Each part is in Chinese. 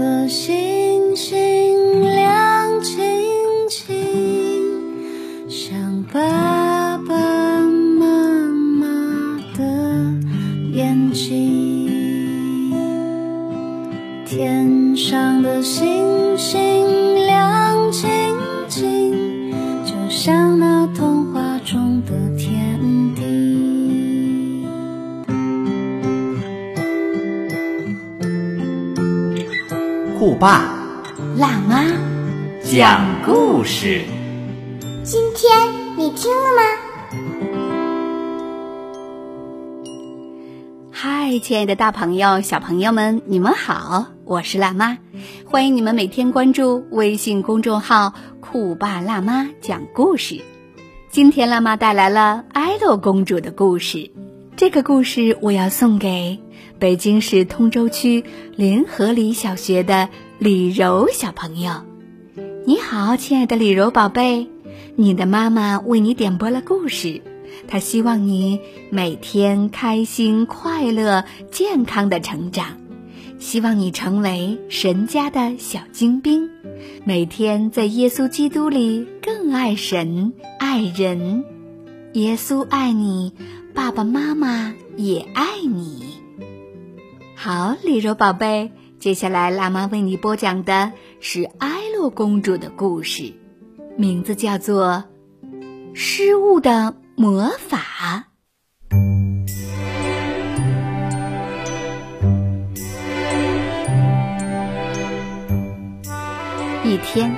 可惜酷爸辣妈，讲故事，今天你听了吗？嗨，亲爱的大朋友、小朋友们，你们好，我是辣妈，欢迎你们每天关注微信公众号“酷爸辣妈讲故事”。今天辣妈带来了爱豆公主的故事，这个故事我要送给北京市通州区临河里小学的李柔小朋友。你好，亲爱的李柔宝贝，你的妈妈为你点播了故事。她希望你每天开心、快乐、健康的成长，希望你成为神家的小精兵，每天在耶稣基督里更爱神、爱人。耶稣爱你，爸爸妈妈也爱你。好，李柔宝贝，接下来辣妈为你播讲的是艾洛公主的故事，名字叫做《失误的魔法》。一天，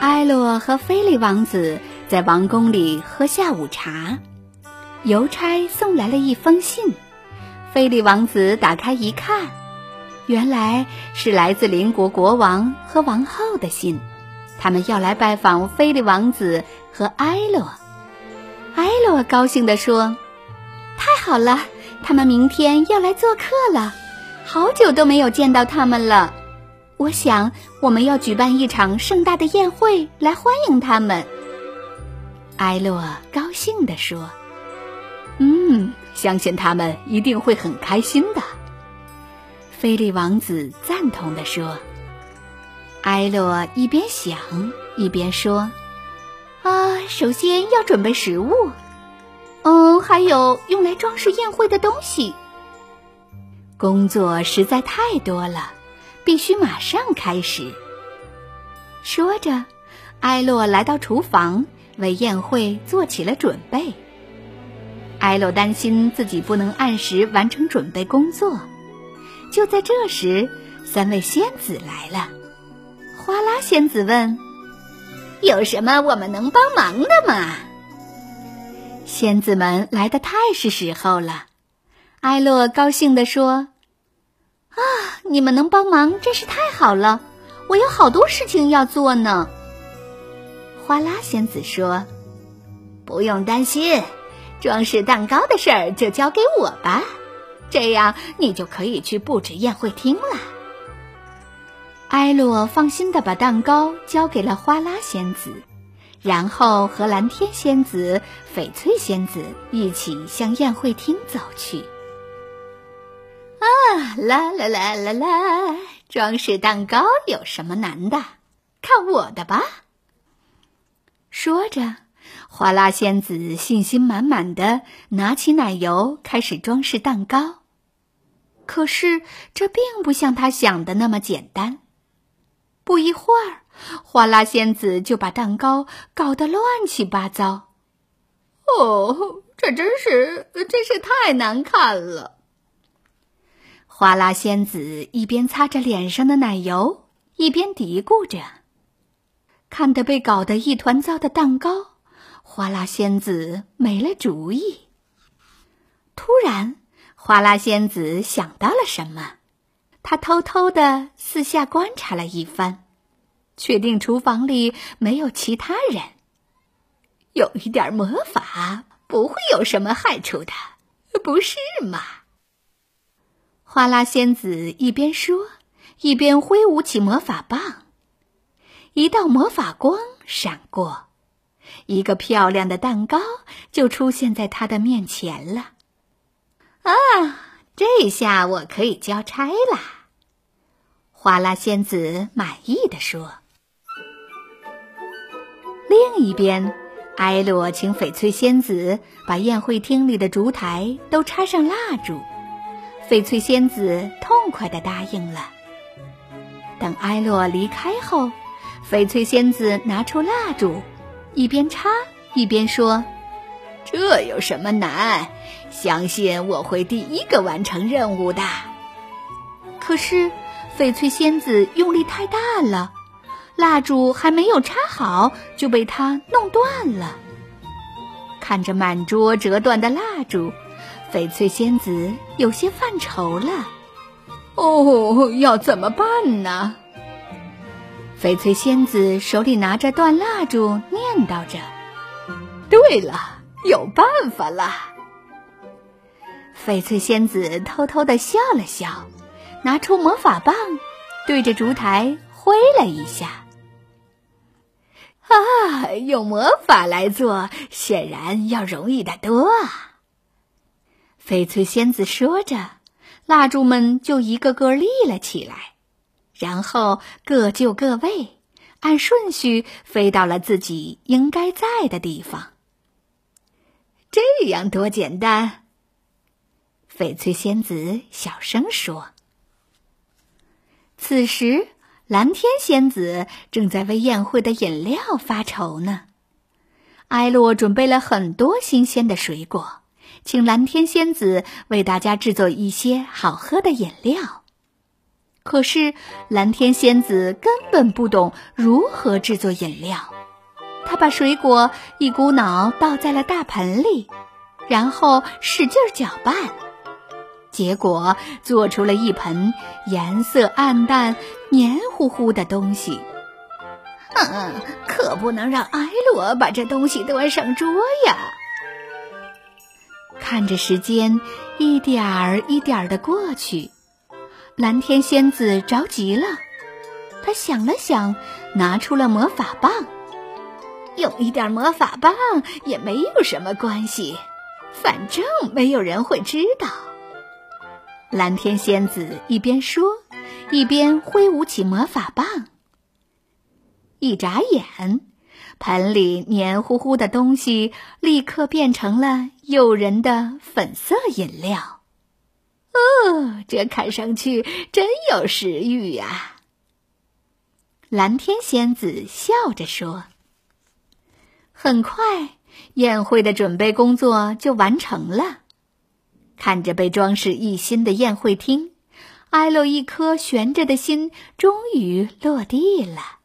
艾洛和菲利王子在王宫里喝下午茶，邮差送来了一封信。菲利王子打开一看，原来是来自邻国国王和王后的信，他们要来拜访菲利王子和埃洛。埃洛高兴地说：“太好了，他们明天要来做客了，好久都没有见到他们了。我想我们要举办一场盛大的宴会来欢迎他们。”埃洛高兴地说：“嗯。”相信他们一定会很开心的。菲利王子赞同地说。埃洛一边想一边说：“啊，首先要准备食物，嗯，还有用来装饰宴会的东西。工作实在太多了，必须马上开始。”说着，埃洛来到厨房，为宴会做起了准备。埃洛担心自己不能按时完成准备工作，就在这时，三位仙子来了。花拉仙子问：“有什么我们能帮忙的吗？”仙子们来的太是时候了。埃洛高兴地说：“啊，你们能帮忙真是太好了！我有好多事情要做呢。”花拉仙子说：“不用担心。”装饰蛋糕的事儿就交给我吧，这样你就可以去布置宴会厅了。埃洛放心的把蛋糕交给了花拉仙子，然后和蓝天仙子、翡翠仙子一起向宴会厅走去。啊啦啦啦啦啦！装饰蛋糕有什么难的？看我的吧！说着。花拉仙子信心满满的拿起奶油开始装饰蛋糕，可是这并不像她想的那么简单。不一会儿，花拉仙子就把蛋糕搞得乱七八糟。哦，这真是真是太难看了！花拉仙子一边擦着脸上的奶油，一边嘀咕着，看得被搞得一团糟的蛋糕。花拉仙子没了主意。突然，花拉仙子想到了什么，她偷偷的四下观察了一番，确定厨房里没有其他人。有一点魔法不会有什么害处的，不是吗？花拉仙子一边说，一边挥舞起魔法棒，一道魔法光闪过。一个漂亮的蛋糕就出现在他的面前了。啊，这下我可以交差啦！花拉仙子满意的说。另一边，艾洛请翡翠仙子把宴会厅里的烛台都插上蜡烛，翡翠仙子痛快的答应了。等艾洛离开后，翡翠仙子拿出蜡烛，一边插一边说：“这有什么难？相信我会第一个完成任务的。”可是，翡翠仙子用力太大了。蜡烛还没有插好，就被他弄断了。看着满桌折断的蜡烛，翡翠仙子有些犯愁了。哦，要怎么办呢？翡翠仙子手里拿着断蜡烛，念叨着：“对了，有办法了。”翡翠仙子偷偷的笑了笑，拿出魔法棒，对着烛台挥了一下。啊，用魔法来做，显然要容易得多啊！翡翠仙子说着，蜡烛们就一个个立了起来，然后各就各位，按顺序飞到了自己应该在的地方。这样多简单！翡翠仙子小声说。此时。蓝天仙子正在为宴会的饮料发愁呢。艾洛准备了很多新鲜的水果，请蓝天仙子为大家制作一些好喝的饮料。可是蓝天仙子根本不懂如何制作饮料，她把水果一股脑倒在了大盆里，然后使劲搅拌。结果做出了一盆颜色暗淡、黏糊糊的东西。嗯，可不能让艾罗把这东西端上桌呀！看着时间一点儿一点儿的过去，蓝天仙子着急了。她想了想，拿出了魔法棒。有一点魔法棒也没有什么关系，反正没有人会知道。蓝天仙子一边说，一边挥舞起魔法棒。一眨眼，盆里黏糊糊的东西立刻变成了诱人的粉色饮料。哦，这看上去真有食欲呀！蓝天仙子笑着说。很快，宴会的准备工作就完成了。看着被装饰一新的宴会厅，艾洛一颗悬着的心终于落地了。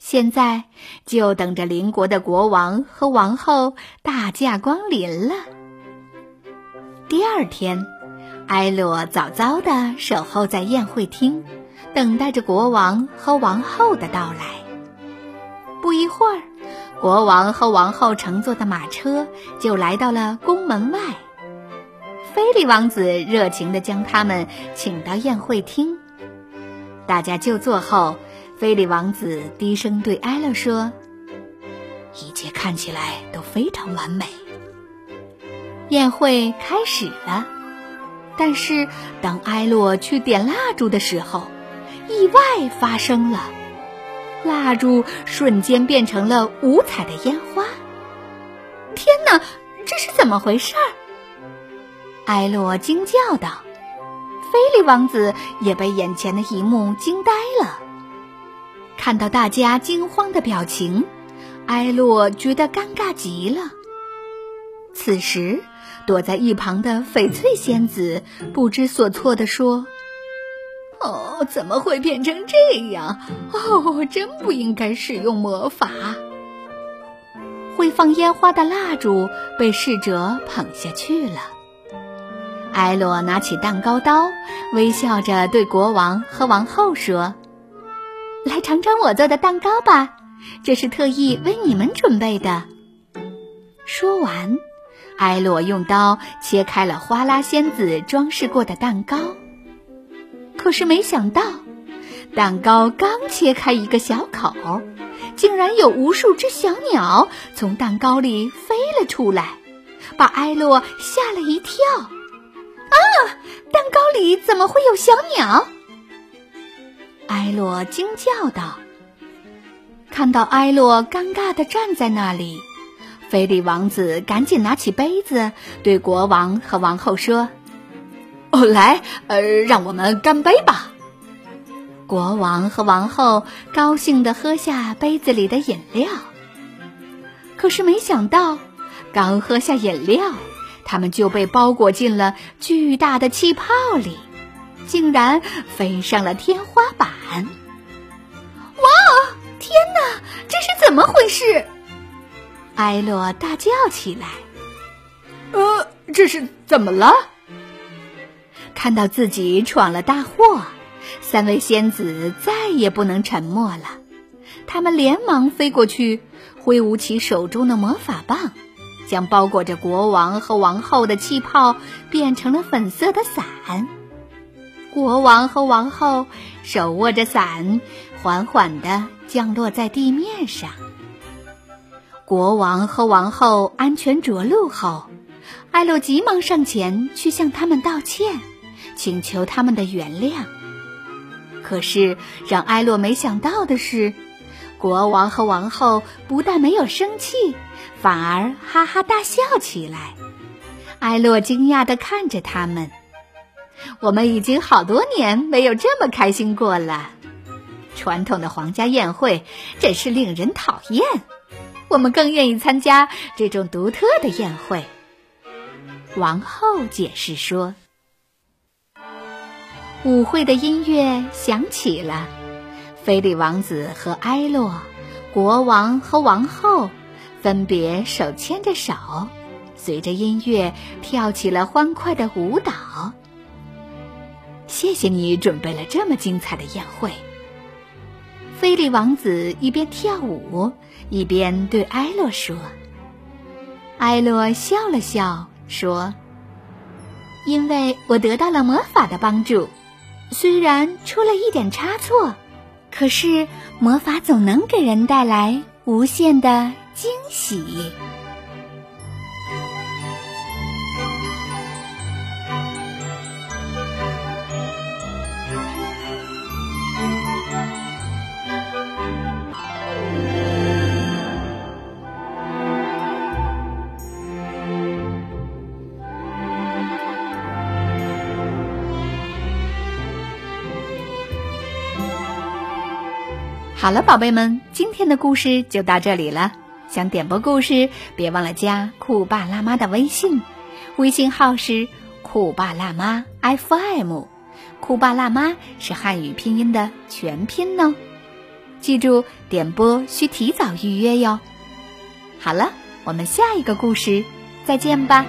现在就等着邻国的国王和王后大驾光临了。第二天，艾洛早早的守候在宴会厅，等待着国王和王后的到来。不一会儿，国王和王后乘坐的马车就来到了宫门外。菲利王子热情地将他们请到宴会厅。大家就座后，菲利王子低声对艾洛说：“一切看起来都非常完美。”宴会开始了，但是当艾洛去点蜡烛的时候，意外发生了，蜡烛瞬间变成了五彩的烟花。天哪，这是怎么回事儿？艾洛惊叫道：“菲利王子也被眼前的一幕惊呆了。看到大家惊慌的表情，艾洛觉得尴尬极了。此时，躲在一旁的翡翠仙子不知所措地说：‘哦，怎么会变成这样？哦，真不应该使用魔法。’会放烟花的蜡烛被侍者捧下去了。”艾洛拿起蛋糕刀，微笑着对国王和王后说：“来尝尝我做的蛋糕吧，这是特意为你们准备的。”说完，艾洛用刀切开了花拉仙子装饰过的蛋糕。可是没想到，蛋糕刚切开一个小口，竟然有无数只小鸟从蛋糕里飞了出来，把艾洛吓了一跳。啊！蛋糕里怎么会有小鸟？埃洛惊叫道。看到埃洛尴尬的站在那里，菲利王子赶紧拿起杯子，对国王和王后说：“哦，来，呃，让我们干杯吧。”国王和王后高兴地喝下杯子里的饮料。可是没想到，刚喝下饮料，他们就被包裹进了巨大的气泡里，竟然飞上了天花板！哇，天哪，这是怎么回事？埃洛大叫起来：“呃，这是怎么了？”看到自己闯了大祸，三位仙子再也不能沉默了，他们连忙飞过去。挥舞起手中的魔法棒，将包裹着国王和王后的气泡变成了粉色的伞。国王和王后手握着伞，缓缓地降落在地面上。国王和王后安全着陆后，艾洛急忙上前去向他们道歉，请求他们的原谅。可是让艾洛没想到的是。国王和王后不但没有生气，反而哈哈大笑起来。艾洛惊讶地看着他们：“我们已经好多年没有这么开心过了。传统的皇家宴会真是令人讨厌，我们更愿意参加这种独特的宴会。”王后解释说：“舞会的音乐响起了。”菲利王子和埃洛，国王和王后，分别手牵着手，随着音乐跳起了欢快的舞蹈。谢谢你准备了这么精彩的宴会。菲利王子一边跳舞，一边对埃洛说：“埃洛笑了笑，说：‘因为我得到了魔法的帮助，虽然出了一点差错。’”可是魔法总能给人带来无限的惊喜。好了，宝贝们，今天的故事就到这里了。想点播故事，别忘了加酷爸辣妈的微信，微信号是酷爸辣妈 FM。酷爸辣妈是汉语拼音的全拼呢。记住，点播需提早预约哟。好了，我们下一个故事再见吧。